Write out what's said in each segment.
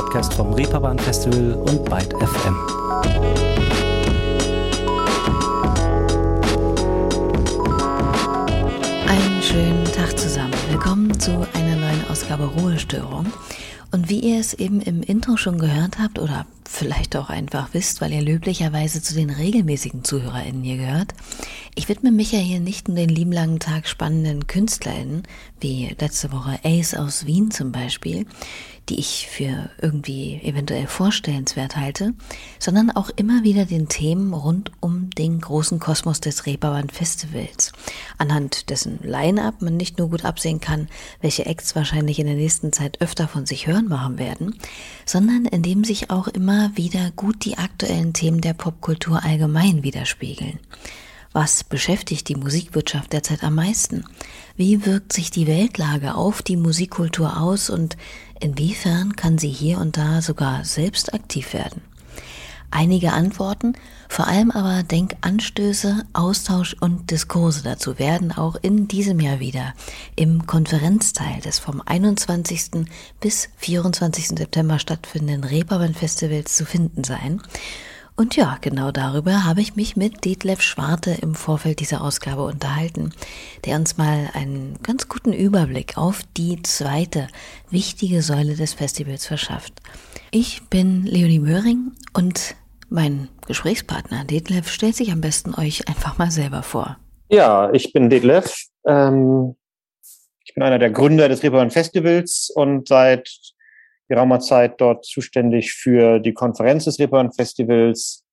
Podcast vom Reeperbahn Festival und Byte FM. Einen schönen Tag zusammen. Willkommen zu einer neuen Ausgabe Ruhestörung. Und wie ihr es eben im Intro schon gehört habt oder vielleicht auch einfach wisst, weil ihr löblicherweise zu den regelmäßigen ZuhörerInnen hier gehört, ich widme mich ja hier nicht nur den lieben langen Tag spannenden KünstlerInnen, wie letzte Woche Ace aus Wien zum Beispiel, die ich für irgendwie eventuell vorstellenswert halte, sondern auch immer wieder den Themen rund um den großen Kosmos des Reeperbahn Festivals, anhand dessen Line-Up man nicht nur gut absehen kann, welche Acts wahrscheinlich in der nächsten Zeit öfter von sich hören machen werden, sondern in dem sich auch immer wieder gut die aktuellen Themen der Popkultur allgemein widerspiegeln. Was beschäftigt die Musikwirtschaft derzeit am meisten? Wie wirkt sich die Weltlage auf die Musikkultur aus und inwiefern kann sie hier und da sogar selbst aktiv werden? Einige Antworten, vor allem aber Denkanstöße, Austausch und Diskurse dazu werden auch in diesem Jahr wieder im Konferenzteil des vom 21. bis 24. September stattfindenden Reeperbahn Festivals zu finden sein. Und ja, genau darüber habe ich mich mit Detlef Schwarte im Vorfeld dieser Ausgabe unterhalten, der uns mal einen ganz guten Überblick auf die zweite wichtige Säule des Festivals verschafft. Ich bin Leonie Möhring und mein Gesprächspartner Detlef stellt sich am besten euch einfach mal selber vor. Ja, ich bin Detlef. Ähm, ich bin einer der Gründer des Reeperbahn Festivals und seit geraumer Zeit dort zuständig für die Konferenz des Reeperbahn Festivals,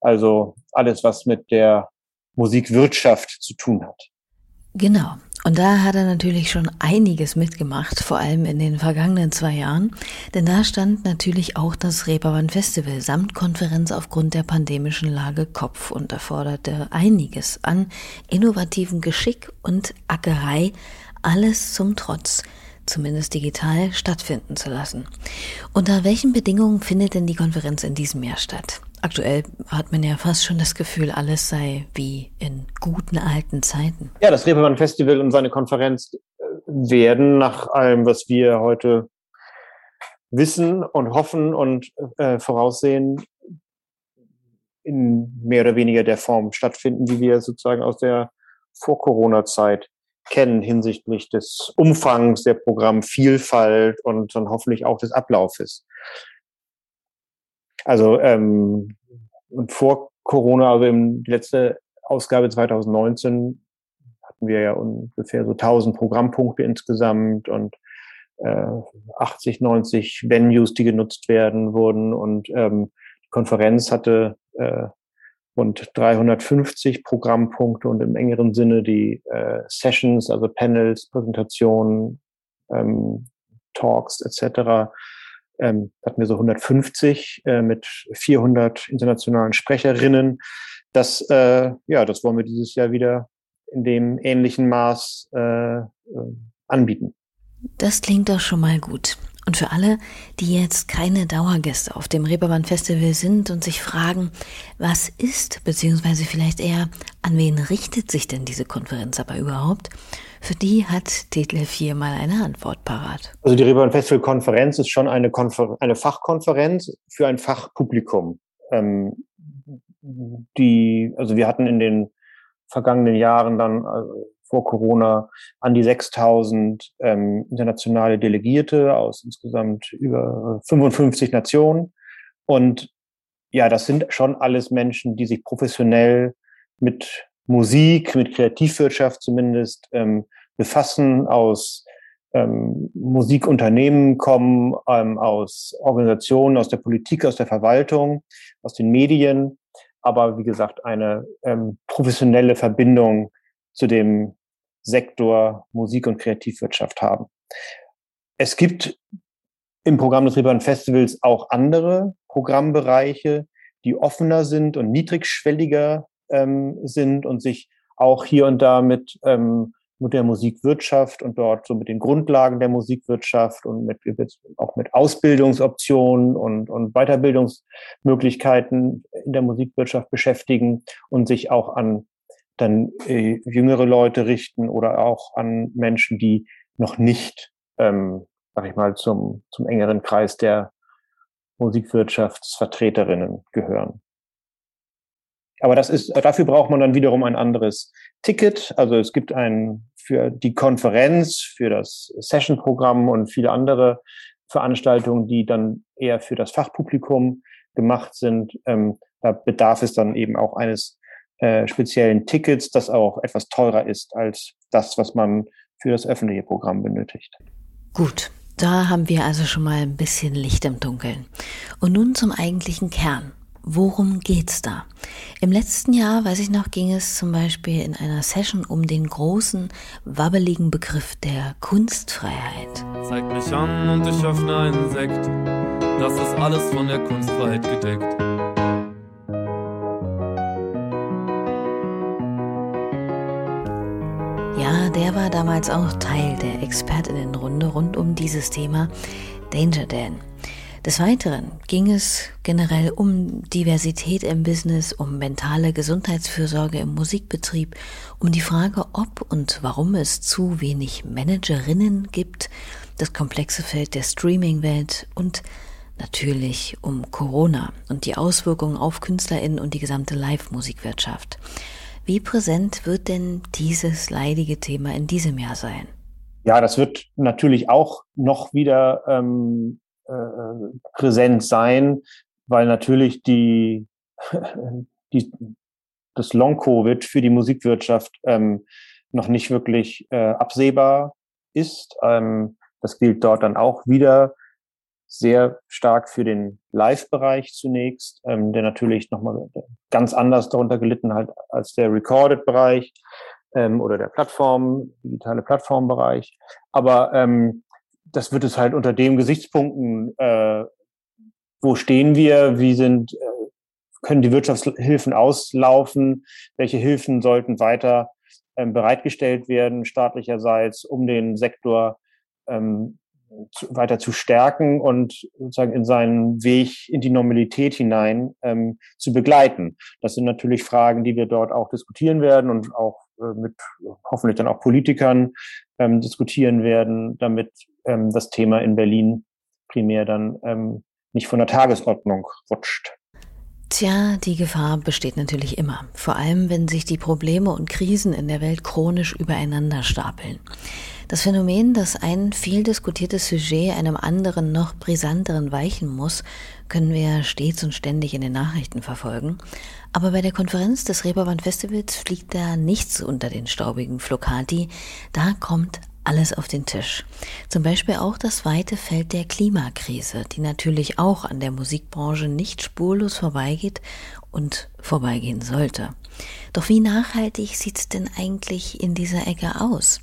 also alles, was mit der Musikwirtschaft zu tun hat. Genau. Und da hat er natürlich schon einiges mitgemacht, vor allem in den vergangenen zwei Jahren. Denn da stand natürlich auch das Reeperbahn Festival samt Konferenz aufgrund der pandemischen Lage Kopf und erforderte einiges an innovativen Geschick und Ackerei, alles zum Trotz zumindest digital, stattfinden zu lassen. Unter welchen Bedingungen findet denn die Konferenz in diesem Jahr statt? Aktuell hat man ja fast schon das Gefühl, alles sei wie in guten alten Zeiten. Ja, das Reeperbahn Festival und seine Konferenz äh, werden nach allem, was wir heute wissen und hoffen und äh, voraussehen, in mehr oder weniger der Form stattfinden, wie wir sozusagen aus der Vor-Corona-Zeit kennen hinsichtlich des Umfangs der Programmvielfalt und dann hoffentlich auch des Ablaufes. Also ähm, vor Corona, also im letzte Ausgabe 2019 hatten wir ja ungefähr so 1000 Programmpunkte insgesamt und äh, 80, 90 Venues, die genutzt werden wurden und ähm, die Konferenz hatte äh, rund 350 Programmpunkte und im engeren Sinne die äh, Sessions, also Panels, Präsentationen, ähm, Talks etc. Ähm, hatten wir so 150 äh, mit 400 internationalen Sprecherinnen. Das, äh, ja, das wollen wir dieses Jahr wieder in dem ähnlichen Maß äh, äh anbieten. Das klingt doch schon mal gut. Und für alle, die jetzt keine Dauergäste auf dem Reeperbahn Festival sind und sich fragen, was ist, beziehungsweise vielleicht eher, an wen richtet sich denn diese Konferenz aber überhaupt, für die hat Detlef hier mal eine Antwort parat. Also die Reeperbahn Festival Konferenz ist schon eine, Konfer eine Fachkonferenz für ein Fachpublikum. Ähm, die, also wir hatten in den vergangenen Jahren dann also vor Corona an die 6000 ähm, internationale Delegierte aus insgesamt über 55 Nationen. Und ja, das sind schon alles Menschen, die sich professionell mit Musik, mit Kreativwirtschaft zumindest ähm, befassen, aus ähm, Musikunternehmen kommen, ähm, aus Organisationen, aus der Politik, aus der Verwaltung, aus den Medien, aber wie gesagt eine ähm, professionelle Verbindung zu dem Sektor Musik- und Kreativwirtschaft haben. Es gibt im Programm des Reeperbahn Festivals auch andere Programmbereiche, die offener sind und niedrigschwelliger ähm, sind und sich auch hier und da mit, ähm, mit der Musikwirtschaft und dort so mit den Grundlagen der Musikwirtschaft und mit, auch mit Ausbildungsoptionen und, und Weiterbildungsmöglichkeiten in der Musikwirtschaft beschäftigen und sich auch an dann äh, jüngere Leute richten oder auch an Menschen, die noch nicht, ähm, sag ich mal, zum, zum engeren Kreis der Musikwirtschaftsvertreterinnen gehören. Aber das ist, dafür braucht man dann wiederum ein anderes Ticket. Also es gibt ein für die Konferenz, für das Session-Programm und viele andere Veranstaltungen, die dann eher für das Fachpublikum gemacht sind. Ähm, da bedarf es dann eben auch eines äh, speziellen Tickets, das auch etwas teurer ist als das, was man für das öffentliche Programm benötigt. Gut, da haben wir also schon mal ein bisschen Licht im Dunkeln. Und nun zum eigentlichen Kern. Worum geht's da? Im letzten Jahr, weiß ich noch, ging es zum Beispiel in einer Session um den großen, wabbeligen Begriff der Kunstfreiheit. Zeig mich an und ich öffne einen Sekt. Das ist alles von der Kunstfreiheit gedeckt. Der war damals auch Teil der Expertinnenrunde rund um dieses Thema Danger Dan. Des Weiteren ging es generell um Diversität im Business, um mentale Gesundheitsfürsorge im Musikbetrieb, um die Frage, ob und warum es zu wenig Managerinnen gibt, das komplexe Feld der Streaming-Welt und natürlich um Corona und die Auswirkungen auf Künstlerinnen und die gesamte Live-Musikwirtschaft. Wie präsent wird denn dieses leidige Thema in diesem Jahr sein? Ja, das wird natürlich auch noch wieder ähm, äh, präsent sein, weil natürlich die, die das Long-Covid für die Musikwirtschaft ähm, noch nicht wirklich äh, absehbar ist. Ähm, das gilt dort dann auch wieder sehr stark für den Live-Bereich zunächst, ähm, der natürlich nochmal ganz anders darunter gelitten hat als der Recorded-Bereich ähm, oder der Plattform, digitale Plattformbereich. Aber ähm, das wird es halt unter dem Gesichtspunkten, äh, wo stehen wir, wie sind, äh, können die Wirtschaftshilfen auslaufen, welche Hilfen sollten weiter ähm, bereitgestellt werden, staatlicherseits, um den Sektor ähm, weiter zu stärken und sozusagen in seinen Weg in die Normalität hinein ähm, zu begleiten. Das sind natürlich Fragen, die wir dort auch diskutieren werden und auch äh, mit hoffentlich dann auch Politikern ähm, diskutieren werden, damit ähm, das Thema in Berlin primär dann ähm, nicht von der Tagesordnung rutscht. Tja, die Gefahr besteht natürlich immer, vor allem wenn sich die Probleme und Krisen in der Welt chronisch übereinander stapeln. Das Phänomen, dass ein viel diskutiertes Sujet einem anderen noch brisanteren weichen muss, können wir stets und ständig in den Nachrichten verfolgen. Aber bei der Konferenz des Reeperbahn Festivals fliegt da nichts unter den staubigen Flocati. Da kommt alles auf den Tisch. Zum Beispiel auch das weite Feld der Klimakrise, die natürlich auch an der Musikbranche nicht spurlos vorbeigeht und vorbeigehen sollte. Doch wie nachhaltig sieht's denn eigentlich in dieser Ecke aus?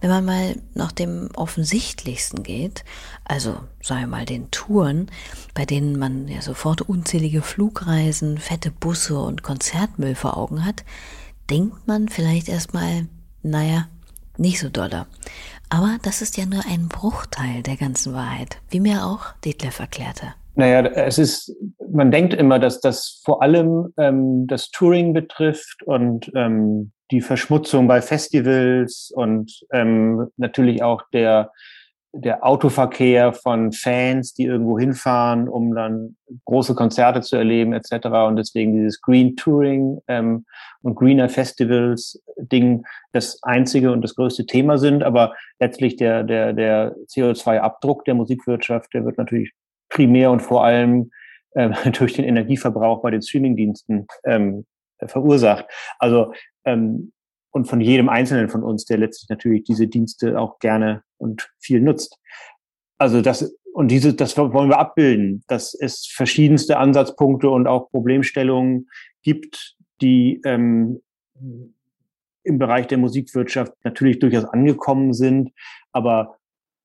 Wenn man mal nach dem offensichtlichsten geht, also sagen wir mal den Touren, bei denen man ja sofort unzählige Flugreisen, fette Busse und Konzertmüll vor Augen hat, denkt man vielleicht erstmal, naja, nicht so doller. Aber das ist ja nur ein Bruchteil der ganzen Wahrheit, wie mir auch Detlef erklärte. Naja, es ist, man denkt immer, dass das vor allem ähm, das Touring betrifft und ähm, die Verschmutzung bei Festivals und ähm, natürlich auch der der Autoverkehr von Fans, die irgendwo hinfahren, um dann große Konzerte zu erleben etc. Und deswegen dieses Green Touring ähm, und Greener Festivals Ding das einzige und das größte Thema sind. Aber letztlich der, der, der CO2-Abdruck der Musikwirtschaft, der wird natürlich primär und vor allem ähm, durch den Energieverbrauch bei den Streamingdiensten ähm, verursacht. Also ähm, und von jedem Einzelnen von uns, der letztlich natürlich diese Dienste auch gerne und viel nutzt. Also das und diese, das wollen wir abbilden, dass es verschiedenste Ansatzpunkte und auch Problemstellungen gibt, die ähm, im Bereich der Musikwirtschaft natürlich durchaus angekommen sind, aber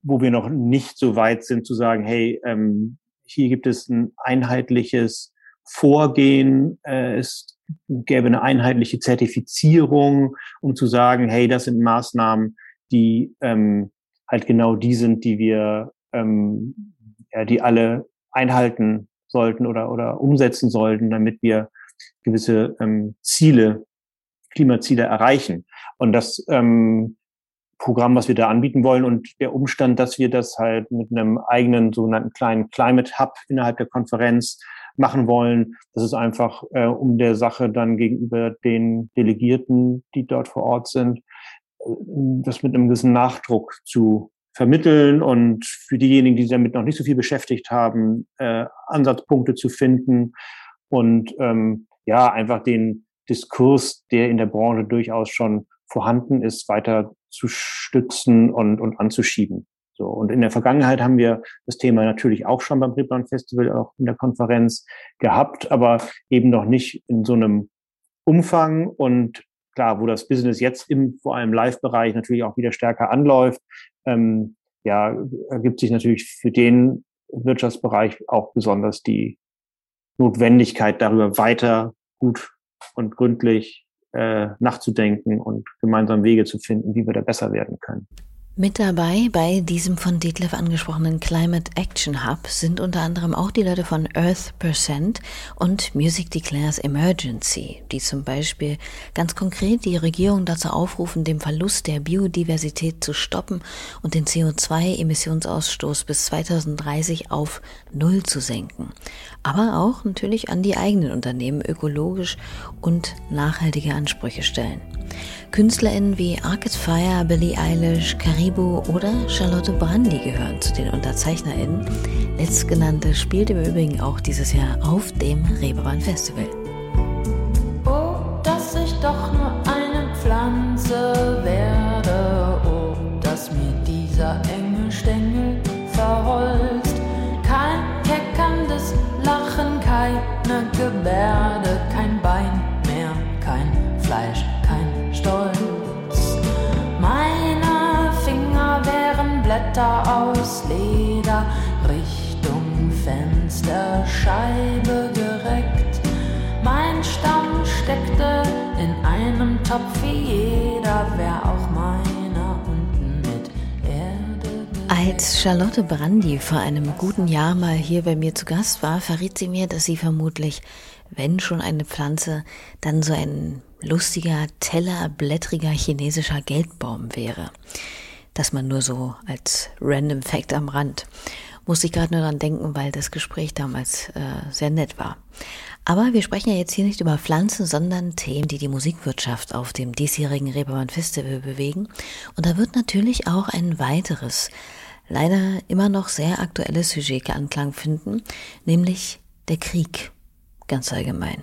wo wir noch nicht so weit sind zu sagen, hey, ähm, hier gibt es ein einheitliches Vorgehen, äh, es gäbe eine einheitliche Zertifizierung, um zu sagen, hey, das sind Maßnahmen, die ähm, halt genau die sind, die wir, ähm, ja, die alle einhalten sollten oder, oder umsetzen sollten, damit wir gewisse ähm, Ziele, Klimaziele erreichen. Und das, ähm, Programm, was wir da anbieten wollen. Und der Umstand, dass wir das halt mit einem eigenen sogenannten kleinen Climate Hub innerhalb der Konferenz machen wollen, das ist einfach, äh, um der Sache dann gegenüber den Delegierten, die dort vor Ort sind, äh, das mit einem gewissen Nachdruck zu vermitteln und für diejenigen, die sich damit noch nicht so viel beschäftigt haben, äh, Ansatzpunkte zu finden und ähm, ja, einfach den Diskurs, der in der Branche durchaus schon vorhanden ist, weiter zu stützen und, und anzuschieben. So, und in der Vergangenheit haben wir das Thema natürlich auch schon beim Reeperbahn Festival, auch in der Konferenz gehabt, aber eben noch nicht in so einem Umfang und klar, wo das Business jetzt im vor allem Live-Bereich natürlich auch wieder stärker anläuft, ähm, ja, ergibt sich natürlich für den Wirtschaftsbereich auch besonders die Notwendigkeit, darüber weiter gut und gründlich nachzudenken und gemeinsam Wege zu finden, wie wir da besser werden können. Mit dabei bei diesem von Detlef angesprochenen Climate Action Hub sind unter anderem auch die Leute von Earth Percent und Music Declares Emergency, die zum Beispiel ganz konkret die Regierung dazu aufrufen, den Verlust der Biodiversität zu stoppen und den CO2-Emissionsausstoß bis 2030 auf Null zu senken. Aber auch natürlich an die eigenen Unternehmen ökologisch und nachhaltige Ansprüche stellen. KünstlerInnen wie Arcade Fire, Billie Eilish, Caribou oder Charlotte Brandy gehören zu den UnterzeichnerInnen. Letztgenannte spielt im Übrigen auch dieses Jahr auf dem Reeperbahn Festival. Oh, dass ich doch nur eine Pflanze werde, oh, dass mir dieser enge Stängel verholzt. Kein keckerndes Lachen, keine Gebärde, Blätter aus Leder, Richtung Fensterscheibe gereckt. Mein Stamm steckte in einem Topf wie jeder, wär auch meiner unten mit Erde. Als Charlotte Brandy vor einem guten Jahr mal hier bei mir zu Gast war, verriet sie mir, dass sie vermutlich wenn schon eine Pflanze, dann so ein lustiger, teller, blättriger chinesischer Geldbaum wäre. Das man nur so als Random Fact am Rand. Muss ich gerade nur dran denken, weil das Gespräch damals äh, sehr nett war. Aber wir sprechen ja jetzt hier nicht über Pflanzen, sondern Themen, die die Musikwirtschaft auf dem diesjährigen Reeperbahn Festival bewegen. Und da wird natürlich auch ein weiteres, leider immer noch sehr aktuelles Sujet Anklang finden, nämlich der Krieg ganz allgemein.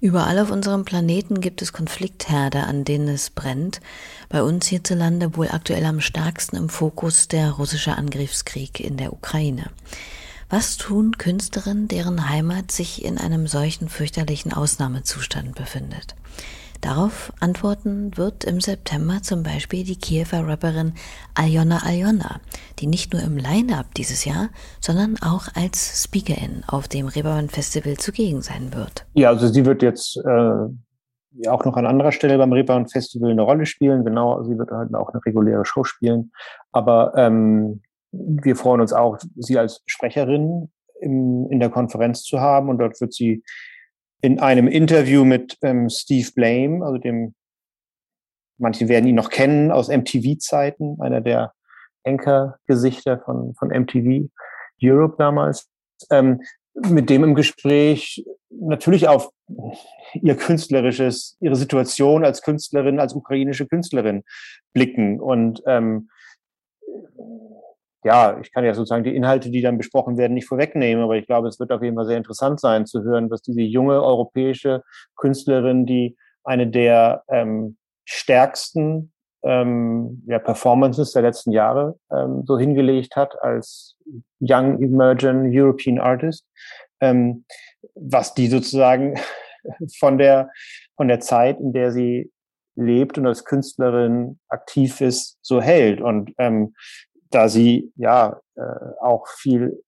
Überall auf unserem Planeten gibt es Konfliktherde, an denen es brennt. Bei uns hierzulande wohl aktuell am stärksten im Fokus der russische Angriffskrieg in der Ukraine. Was tun Künstlerinnen, deren Heimat sich in einem solchen fürchterlichen Ausnahmezustand befindet? Darauf antworten wird im September zum Beispiel die Kiewer Rapperin Aljona Aljona, die nicht nur im Line-Up dieses Jahr, sondern auch als Speakerin auf dem Reeperbahn Festival zugegen sein wird. Ja, also sie wird jetzt äh, auch noch an anderer Stelle beim Reeperbahn Festival eine Rolle spielen. Genau, sie wird halt auch eine reguläre Show spielen. Aber ähm, wir freuen uns auch, sie als Sprecherin im, in der Konferenz zu haben. Und dort wird sie in einem Interview mit ähm, Steve Blame, also dem, manche werden ihn noch kennen aus MTV-Zeiten, einer der Anchor-Gesichter von, von MTV Europe damals, ähm, mit dem im Gespräch natürlich auf ihr künstlerisches, ihre Situation als Künstlerin, als ukrainische Künstlerin blicken und ähm, ja, ich kann ja sozusagen die Inhalte, die dann besprochen werden, nicht vorwegnehmen, aber ich glaube, es wird auf jeden Fall sehr interessant sein zu hören, was diese junge europäische Künstlerin, die eine der ähm, stärksten ähm, ja, Performances der letzten Jahre ähm, so hingelegt hat als Young Emerging European Artist, ähm, was die sozusagen von der, von der Zeit, in der sie lebt und als Künstlerin aktiv ist, so hält. Und ähm, da sie ja äh, auch viel,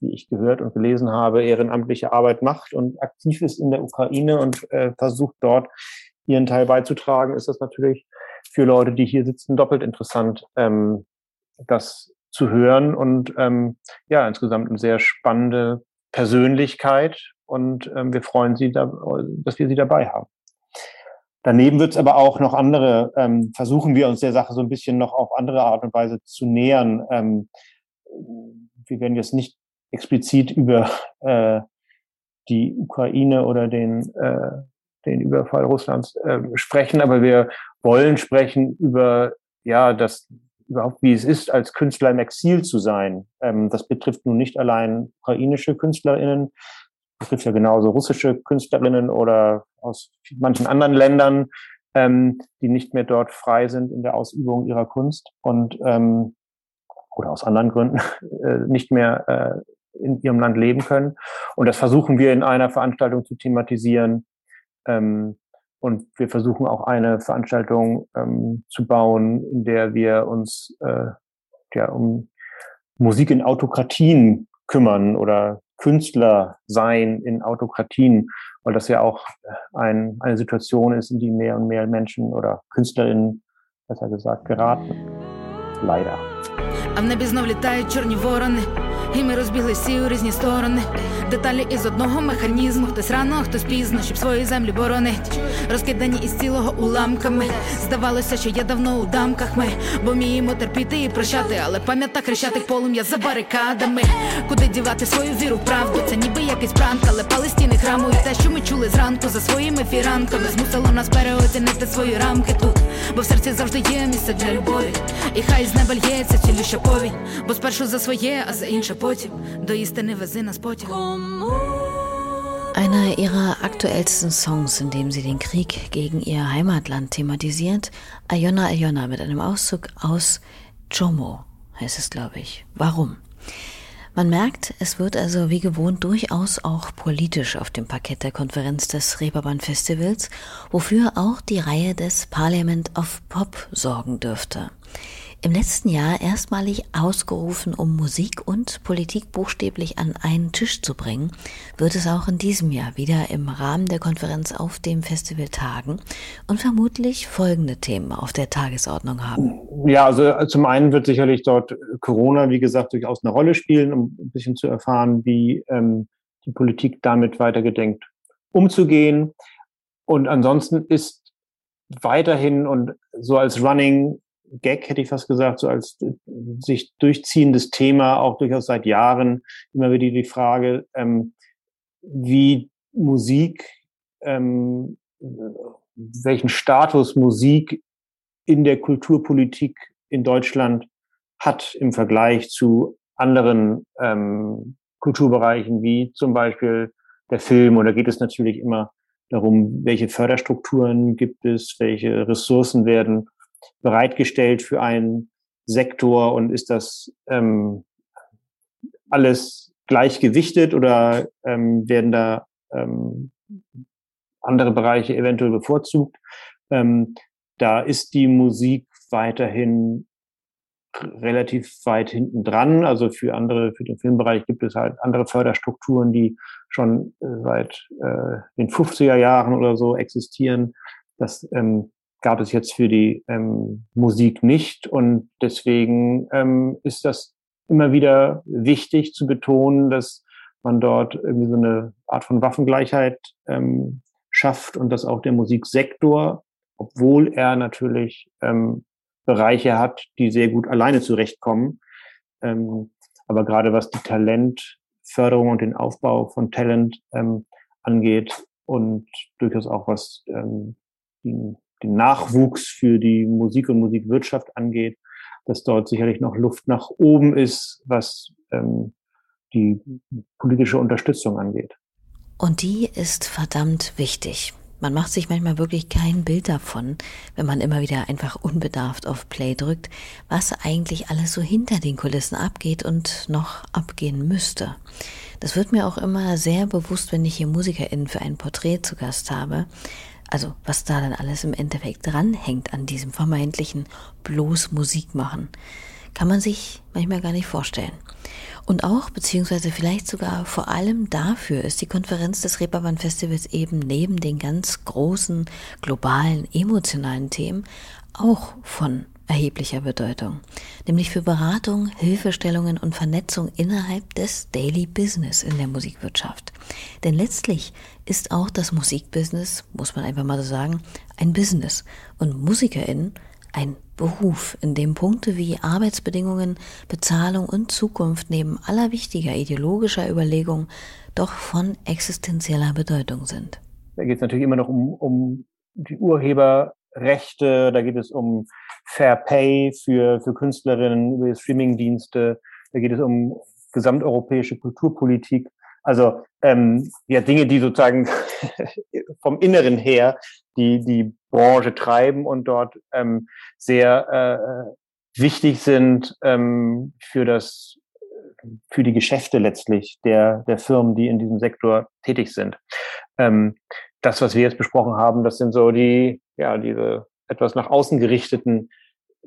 wie ich gehört und gelesen habe, ehrenamtliche Arbeit macht und aktiv ist in der Ukraine und äh, versucht dort ihren Teil beizutragen, ist das natürlich für Leute, die hier sitzen, doppelt interessant, ähm, das zu hören und ähm, ja, insgesamt eine sehr spannende Persönlichkeit und ähm, wir freuen Sie, da, dass wir Sie dabei haben. Daneben wird es aber auch noch andere, ähm, versuchen wir uns der Sache so ein bisschen noch auf andere Art und Weise zu nähern. Ähm, wir werden jetzt nicht explizit über äh, die Ukraine oder den, äh, den Überfall Russlands äh, sprechen, aber wir wollen sprechen über ja das überhaupt, wie es ist, als Künstler im Exil zu sein. Ähm, das betrifft nun nicht allein ukrainische KünstlerInnen, betrifft ja genauso russische Künstlerinnen oder aus manchen anderen Ländern, ähm, die nicht mehr dort frei sind in der Ausübung ihrer Kunst und ähm, oder aus anderen Gründen äh, nicht mehr äh, in ihrem Land leben können. Und das versuchen wir in einer Veranstaltung zu thematisieren. Ähm, und wir versuchen auch eine Veranstaltung ähm, zu bauen, in der wir uns äh, ja, um Musik in Autokratien kümmern oder Künstler sein in Autokratien, weil das ja auch ein, eine Situation ist, in die mehr und mehr Menschen oder KünstlerInnen, besser gesagt, geraten. Leider. А в небі знов літають чорні ворони. І ми розбіглись всі у різні сторони. Деталі із одного механізму. Хтось рано, хтось пізно, щоб свої землі боронить. Розкидані із цілого уламками. Здавалося, що я давно у дамках ми, бо вміємо терпіти і прощати, але пам'ята хрещатих полум'я за барикадами. Куди дівати свою віру в правду? Це ніби якийсь пранк, але палестіни храму і те, що ми чули зранку за своїми фіранками, змусило нас переоцінити свої рамки тут, бо в серці завжди є місце для любові. І хай з неба лється цілюща повінь, бо спершу за своє, а за інше потім до істини вези нас потяг. Einer ihrer aktuellsten Songs, in dem sie den Krieg gegen ihr Heimatland thematisiert, Ayona Ayona mit einem Auszug aus Jomo, heißt es, glaube ich. Warum? Man merkt, es wird also wie gewohnt durchaus auch politisch auf dem Parkett der Konferenz des Reeperbahn Festivals, wofür auch die Reihe des Parliament of Pop sorgen dürfte. Im letzten Jahr erstmalig ausgerufen, um Musik und Politik buchstäblich an einen Tisch zu bringen, wird es auch in diesem Jahr wieder im Rahmen der Konferenz auf dem Festival tagen und vermutlich folgende Themen auf der Tagesordnung haben. Ja, also zum einen wird sicherlich dort Corona, wie gesagt, durchaus eine Rolle spielen, um ein bisschen zu erfahren, wie ähm, die Politik damit weiter gedenkt umzugehen. Und ansonsten ist weiterhin und so als Running Gag, hätte ich fast gesagt, so als äh, sich durchziehendes Thema, auch durchaus seit Jahren, immer wieder die Frage, ähm, wie Musik, ähm, welchen Status Musik in der Kulturpolitik in Deutschland hat im Vergleich zu anderen ähm, Kulturbereichen, wie zum Beispiel der Film. Und da geht es natürlich immer darum, welche Förderstrukturen gibt es, welche Ressourcen werden bereitgestellt für einen Sektor und ist das ähm, alles gleichgewichtet oder ähm, werden da ähm, andere Bereiche eventuell bevorzugt? Ähm, da ist die Musik weiterhin relativ weit hinten dran. Also für andere, für den Filmbereich gibt es halt andere Förderstrukturen, die schon äh, seit äh, den 50er Jahren oder so existieren. Das ähm, gab es jetzt für die ähm, Musik nicht. Und deswegen ähm, ist das immer wieder wichtig zu betonen, dass man dort irgendwie so eine Art von Waffengleichheit ähm, schafft und dass auch der Musiksektor, obwohl er natürlich ähm, Bereiche hat, die sehr gut alleine zurechtkommen, ähm, aber gerade was die Talentförderung und den Aufbau von Talent ähm, angeht und durchaus auch was ähm, die den Nachwuchs für die Musik und Musikwirtschaft angeht, dass dort sicherlich noch Luft nach oben ist, was ähm, die politische Unterstützung angeht. Und die ist verdammt wichtig. Man macht sich manchmal wirklich kein Bild davon, wenn man immer wieder einfach unbedarft auf Play drückt, was eigentlich alles so hinter den Kulissen abgeht und noch abgehen müsste. Das wird mir auch immer sehr bewusst, wenn ich hier MusikerInnen für ein Porträt zu Gast habe, also was da dann alles im Endeffekt dranhängt an diesem vermeintlichen bloß Musik machen, kann man sich manchmal gar nicht vorstellen. Und auch, beziehungsweise vielleicht sogar vor allem dafür ist die Konferenz des Reeperbahn Festivals eben neben den ganz großen, globalen, emotionalen Themen auch von erheblicher Bedeutung, nämlich für Beratung, Hilfestellungen und Vernetzung innerhalb des Daily Business in der Musikwirtschaft. Denn letztlich ist auch das Musikbusiness, muss man einfach mal so sagen, ein Business und MusikerInnen ein Beruf, in dem Punkte wie Arbeitsbedingungen, Bezahlung und Zukunft neben aller wichtiger ideologischer Überlegungen doch von existenzieller Bedeutung sind. Da geht es natürlich immer noch um, um die Urheberrechte, da geht es um Fair Pay für, für Künstlerinnen über die Streamingdienste, da geht es um gesamteuropäische Kulturpolitik. Also ähm, ja Dinge, die sozusagen vom Inneren her die die Branche treiben und dort ähm, sehr äh, wichtig sind ähm, für das für die Geschäfte letztlich der der Firmen, die in diesem Sektor tätig sind. Ähm, das, was wir jetzt besprochen haben, das sind so die ja diese etwas nach außen gerichteten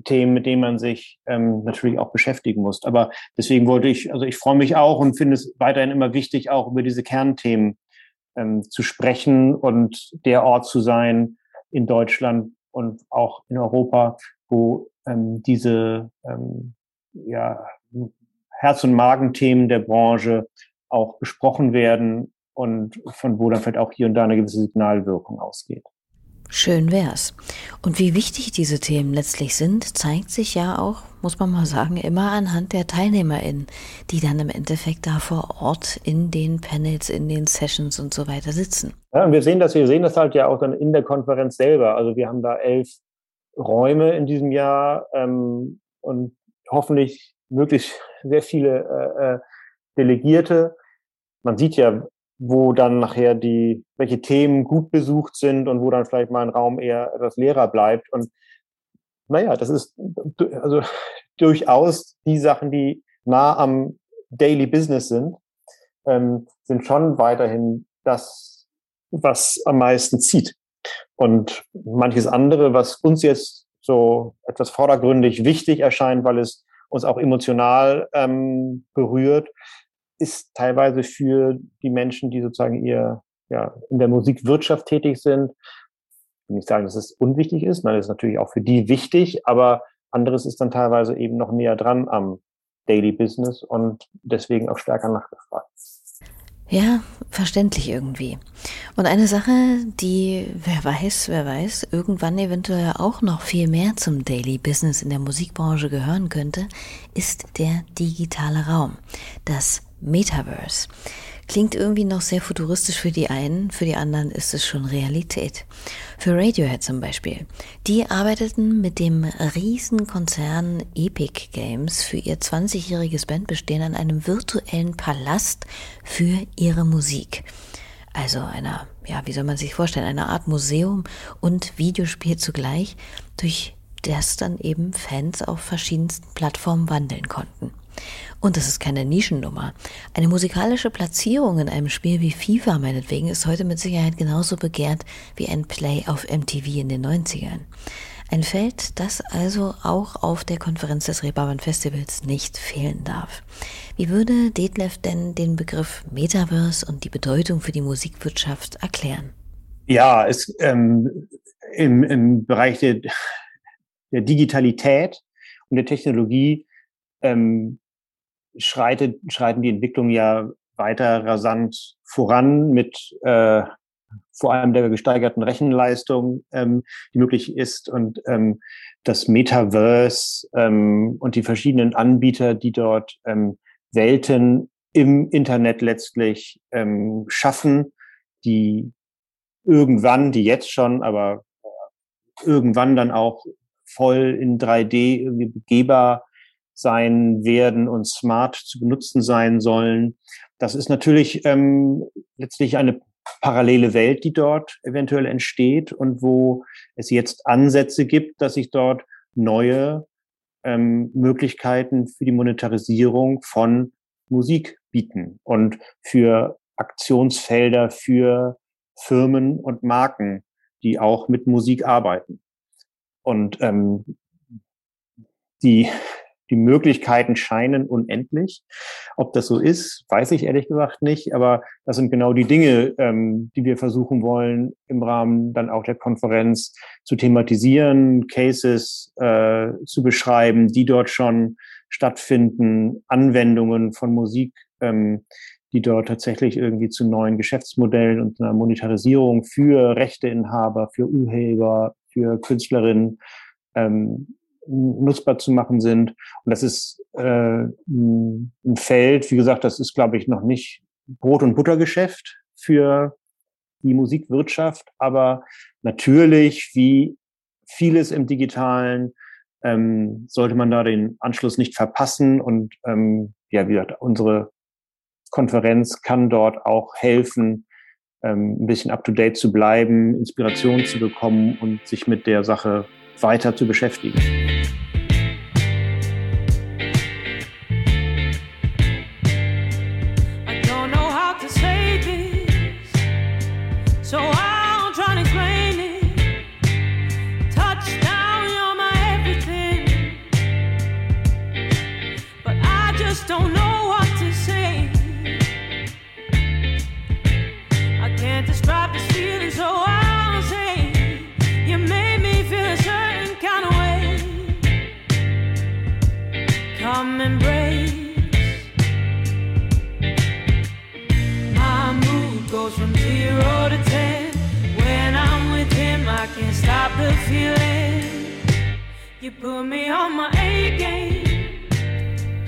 Themen, mit denen man sich ähm, natürlich auch beschäftigen muss. Aber deswegen wollte ich, also ich freue mich auch und finde es weiterhin immer wichtig, auch über diese Kernthemen ähm, zu sprechen und der Ort zu sein in Deutschland und auch in Europa, wo ähm, diese ähm, ja, Herz- und Magenthemen der Branche auch besprochen werden und von wo dann vielleicht auch hier und da eine gewisse Signalwirkung ausgeht. Schön wär's. Und wie wichtig diese Themen letztlich sind, zeigt sich ja auch, muss man mal sagen, immer anhand der TeilnehmerInnen, die dann im Endeffekt da vor Ort in den Panels, in den Sessions und so weiter sitzen. Ja, und wir sehen das, wir sehen das halt ja auch dann in der Konferenz selber. Also wir haben da elf Räume in diesem Jahr ähm, und hoffentlich möglichst sehr viele äh, äh Delegierte. Man sieht ja, wo dann nachher die, welche Themen gut besucht sind und wo dann vielleicht mal ein Raum eher etwas leerer bleibt. Und naja, das ist also durchaus die Sachen, die nah am Daily Business sind, ähm, sind schon weiterhin das, was am meisten zieht. Und manches andere, was uns jetzt so etwas vordergründig wichtig erscheint, weil es uns auch emotional ähm, berührt, ist teilweise für die Menschen, die sozusagen ihr ja, in der Musikwirtschaft tätig sind, ich will nicht sagen, dass es unwichtig ist, nein, das ist natürlich auch für die wichtig, aber anderes ist dann teilweise eben noch näher dran am Daily Business und deswegen auch stärker nachgefragt. Ja, verständlich irgendwie. Und eine Sache, die, wer weiß, wer weiß, irgendwann eventuell auch noch viel mehr zum Daily Business in der Musikbranche gehören könnte, ist der digitale Raum. Das Metaverse. Klingt irgendwie noch sehr futuristisch für die einen, für die anderen ist es schon Realität. Für Radiohead zum Beispiel. Die arbeiteten mit dem Riesenkonzern Epic Games für ihr 20-jähriges Bandbestehen an einem virtuellen Palast für ihre Musik. Also einer, ja, wie soll man sich vorstellen, einer Art Museum und Videospiel zugleich, durch das dann eben Fans auf verschiedensten Plattformen wandeln konnten. Und das ist keine Nischennummer. Eine musikalische Platzierung in einem Spiel wie FIFA meinetwegen ist heute mit Sicherheit genauso begehrt wie ein Play auf MTV in den 90ern. Ein Feld, das also auch auf der Konferenz des Reeperbahn Festivals nicht fehlen darf. Wie würde Detlef denn den Begriff Metaverse und die Bedeutung für die Musikwirtschaft erklären? Ja, es, ähm, im, im Bereich der, der Digitalität und der Technologie ähm, schreitet, schreiten die Entwicklungen ja weiter rasant voran mit äh, vor allem der gesteigerten Rechenleistung, ähm, die möglich ist. Und ähm, das Metaverse ähm, und die verschiedenen Anbieter, die dort ähm, Welten im Internet letztlich ähm, schaffen, die irgendwann, die jetzt schon, aber irgendwann dann auch voll in 3D irgendwie begehbar sein werden und smart zu benutzen sein sollen. Das ist natürlich ähm, letztlich eine parallele Welt, die dort eventuell entsteht und wo es jetzt Ansätze gibt, dass sich dort neue ähm, Möglichkeiten für die Monetarisierung von Musik bieten und für Aktionsfelder für Firmen und Marken, die auch mit Musik arbeiten. Und ähm, die die Möglichkeiten scheinen unendlich. Ob das so ist, weiß ich ehrlich gesagt nicht. Aber das sind genau die Dinge, ähm, die wir versuchen wollen, im Rahmen dann auch der Konferenz zu thematisieren, Cases äh, zu beschreiben, die dort schon stattfinden, Anwendungen von Musik, ähm, die dort tatsächlich irgendwie zu neuen Geschäftsmodellen und einer Monetarisierung für Rechteinhaber, für Urheber, für Künstlerinnen ähm, nutzbar zu machen sind. Und das ist äh, ein Feld, wie gesagt, das ist, glaube ich, noch nicht Brot- und Buttergeschäft für die Musikwirtschaft, aber natürlich, wie vieles im Digitalen, ähm, sollte man da den Anschluss nicht verpassen. Und ähm, ja, wie gesagt, unsere Konferenz kann dort auch helfen, ähm, ein bisschen up-to-date zu bleiben, Inspiration zu bekommen und sich mit der Sache weiter zu beschäftigen.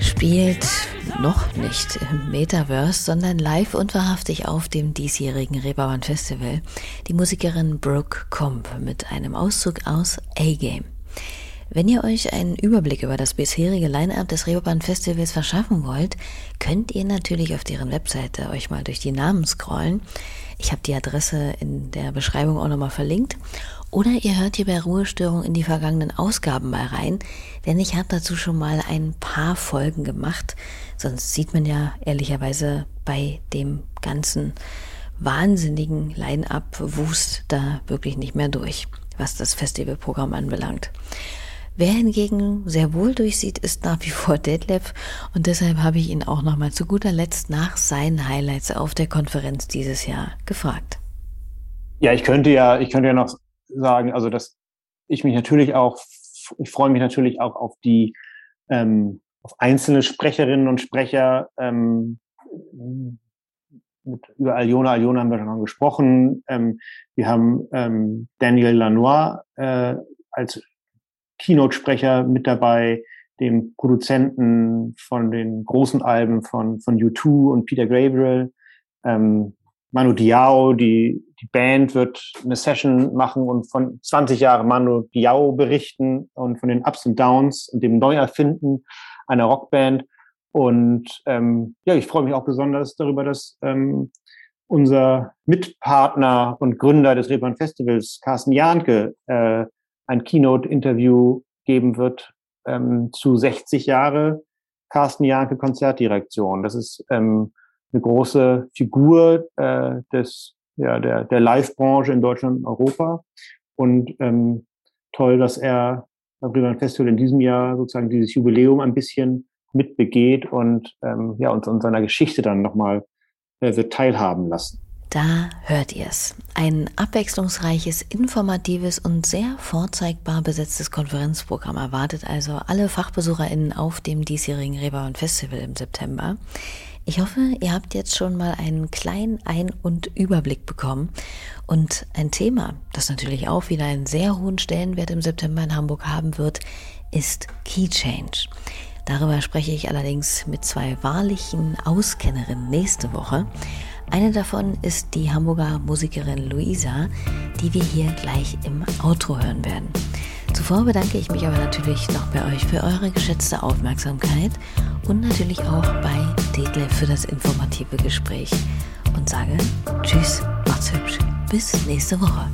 Spielt noch nicht im Metaverse, sondern live und wahrhaftig auf dem diesjährigen Reeperbahn Festival die Musikerin Brooke Comp mit einem Auszug aus A-Game. Wenn ihr euch einen Überblick über das bisherige Line-Up des Reeperbahn Festivals verschaffen wollt, könnt ihr natürlich auf deren Webseite euch mal durch die Namen scrollen. Ich habe die Adresse in der Beschreibung auch nochmal verlinkt. Oder ihr hört hier bei Ruhestörung in die vergangenen Ausgaben mal rein, denn ich habe dazu schon mal ein paar Folgen gemacht. Sonst sieht man ja ehrlicherweise bei dem ganzen wahnsinnigen Line-Up-Wust da wirklich nicht mehr durch, was das Festivalprogramm anbelangt. Wer hingegen sehr wohl durchsieht, ist nach wie vor Detlef und deshalb habe ich ihn auch nochmal zu guter Letzt nach seinen Highlights auf der Konferenz dieses Jahr gefragt. Ja, ich könnte ja, ich könnte ja noch sagen, also dass ich mich natürlich auch, ich freue mich natürlich auch auf die, ähm, auf einzelne Sprecherinnen und Sprecher. Ähm, mit, über Aljona, Aljona haben wir schon gesprochen. Ähm, wir haben ähm, Daniel Lanois äh, als Keynote-Sprecher mit dabei, dem Produzenten von den großen Alben von, von U2 und Peter Gabriel. Ähm, Manu Diao, die, die Band wird eine Session machen und von 20 Jahren Manu Diao berichten und von den Ups und Downs und dem Neuerfinden einer Rockband. Und ähm, ja, ich freue mich auch besonders darüber, dass ähm, unser Mitpartner und Gründer des Reeperbahn Festivals, Carsten Jahnke, äh, ein Keynote-Interview geben wird ähm, zu 60 Jahre Carsten Jahnke Konzertdirektion. Das ist ähm, eine große Figur äh, des, ja, der, der Live-Branche in Deutschland und Europa. Und ähm, toll, dass er beim Festival in diesem Jahr sozusagen dieses Jubiläum ein bisschen mitbegeht und ähm, ja, uns an seiner Geschichte dann nochmal äh, wird teilhaben lassen. Da hört ihr es. Ein abwechslungsreiches, informatives und sehr vorzeigbar besetztes Konferenzprogramm erwartet also alle FachbesucherInnen auf dem diesjährigen Reeperbahn Festival im September. Ich hoffe, ihr habt jetzt schon mal einen kleinen Ein- und Überblick bekommen. Und ein Thema, das natürlich auch wieder einen sehr hohen Stellenwert im September in Hamburg haben wird, ist Key Change. Darüber spreche ich allerdings mit zwei wahrlichen Auskennerinnen nächste Woche. Eine davon ist die Hamburger Musikerin Luisa, die wir hier gleich im Outro hören werden. Zuvor bedanke ich mich aber natürlich noch bei euch für eure geschätzte Aufmerksamkeit und natürlich auch bei Detlef für das informative Gespräch und sage Tschüss, macht's hübsch. Bis nächste Woche.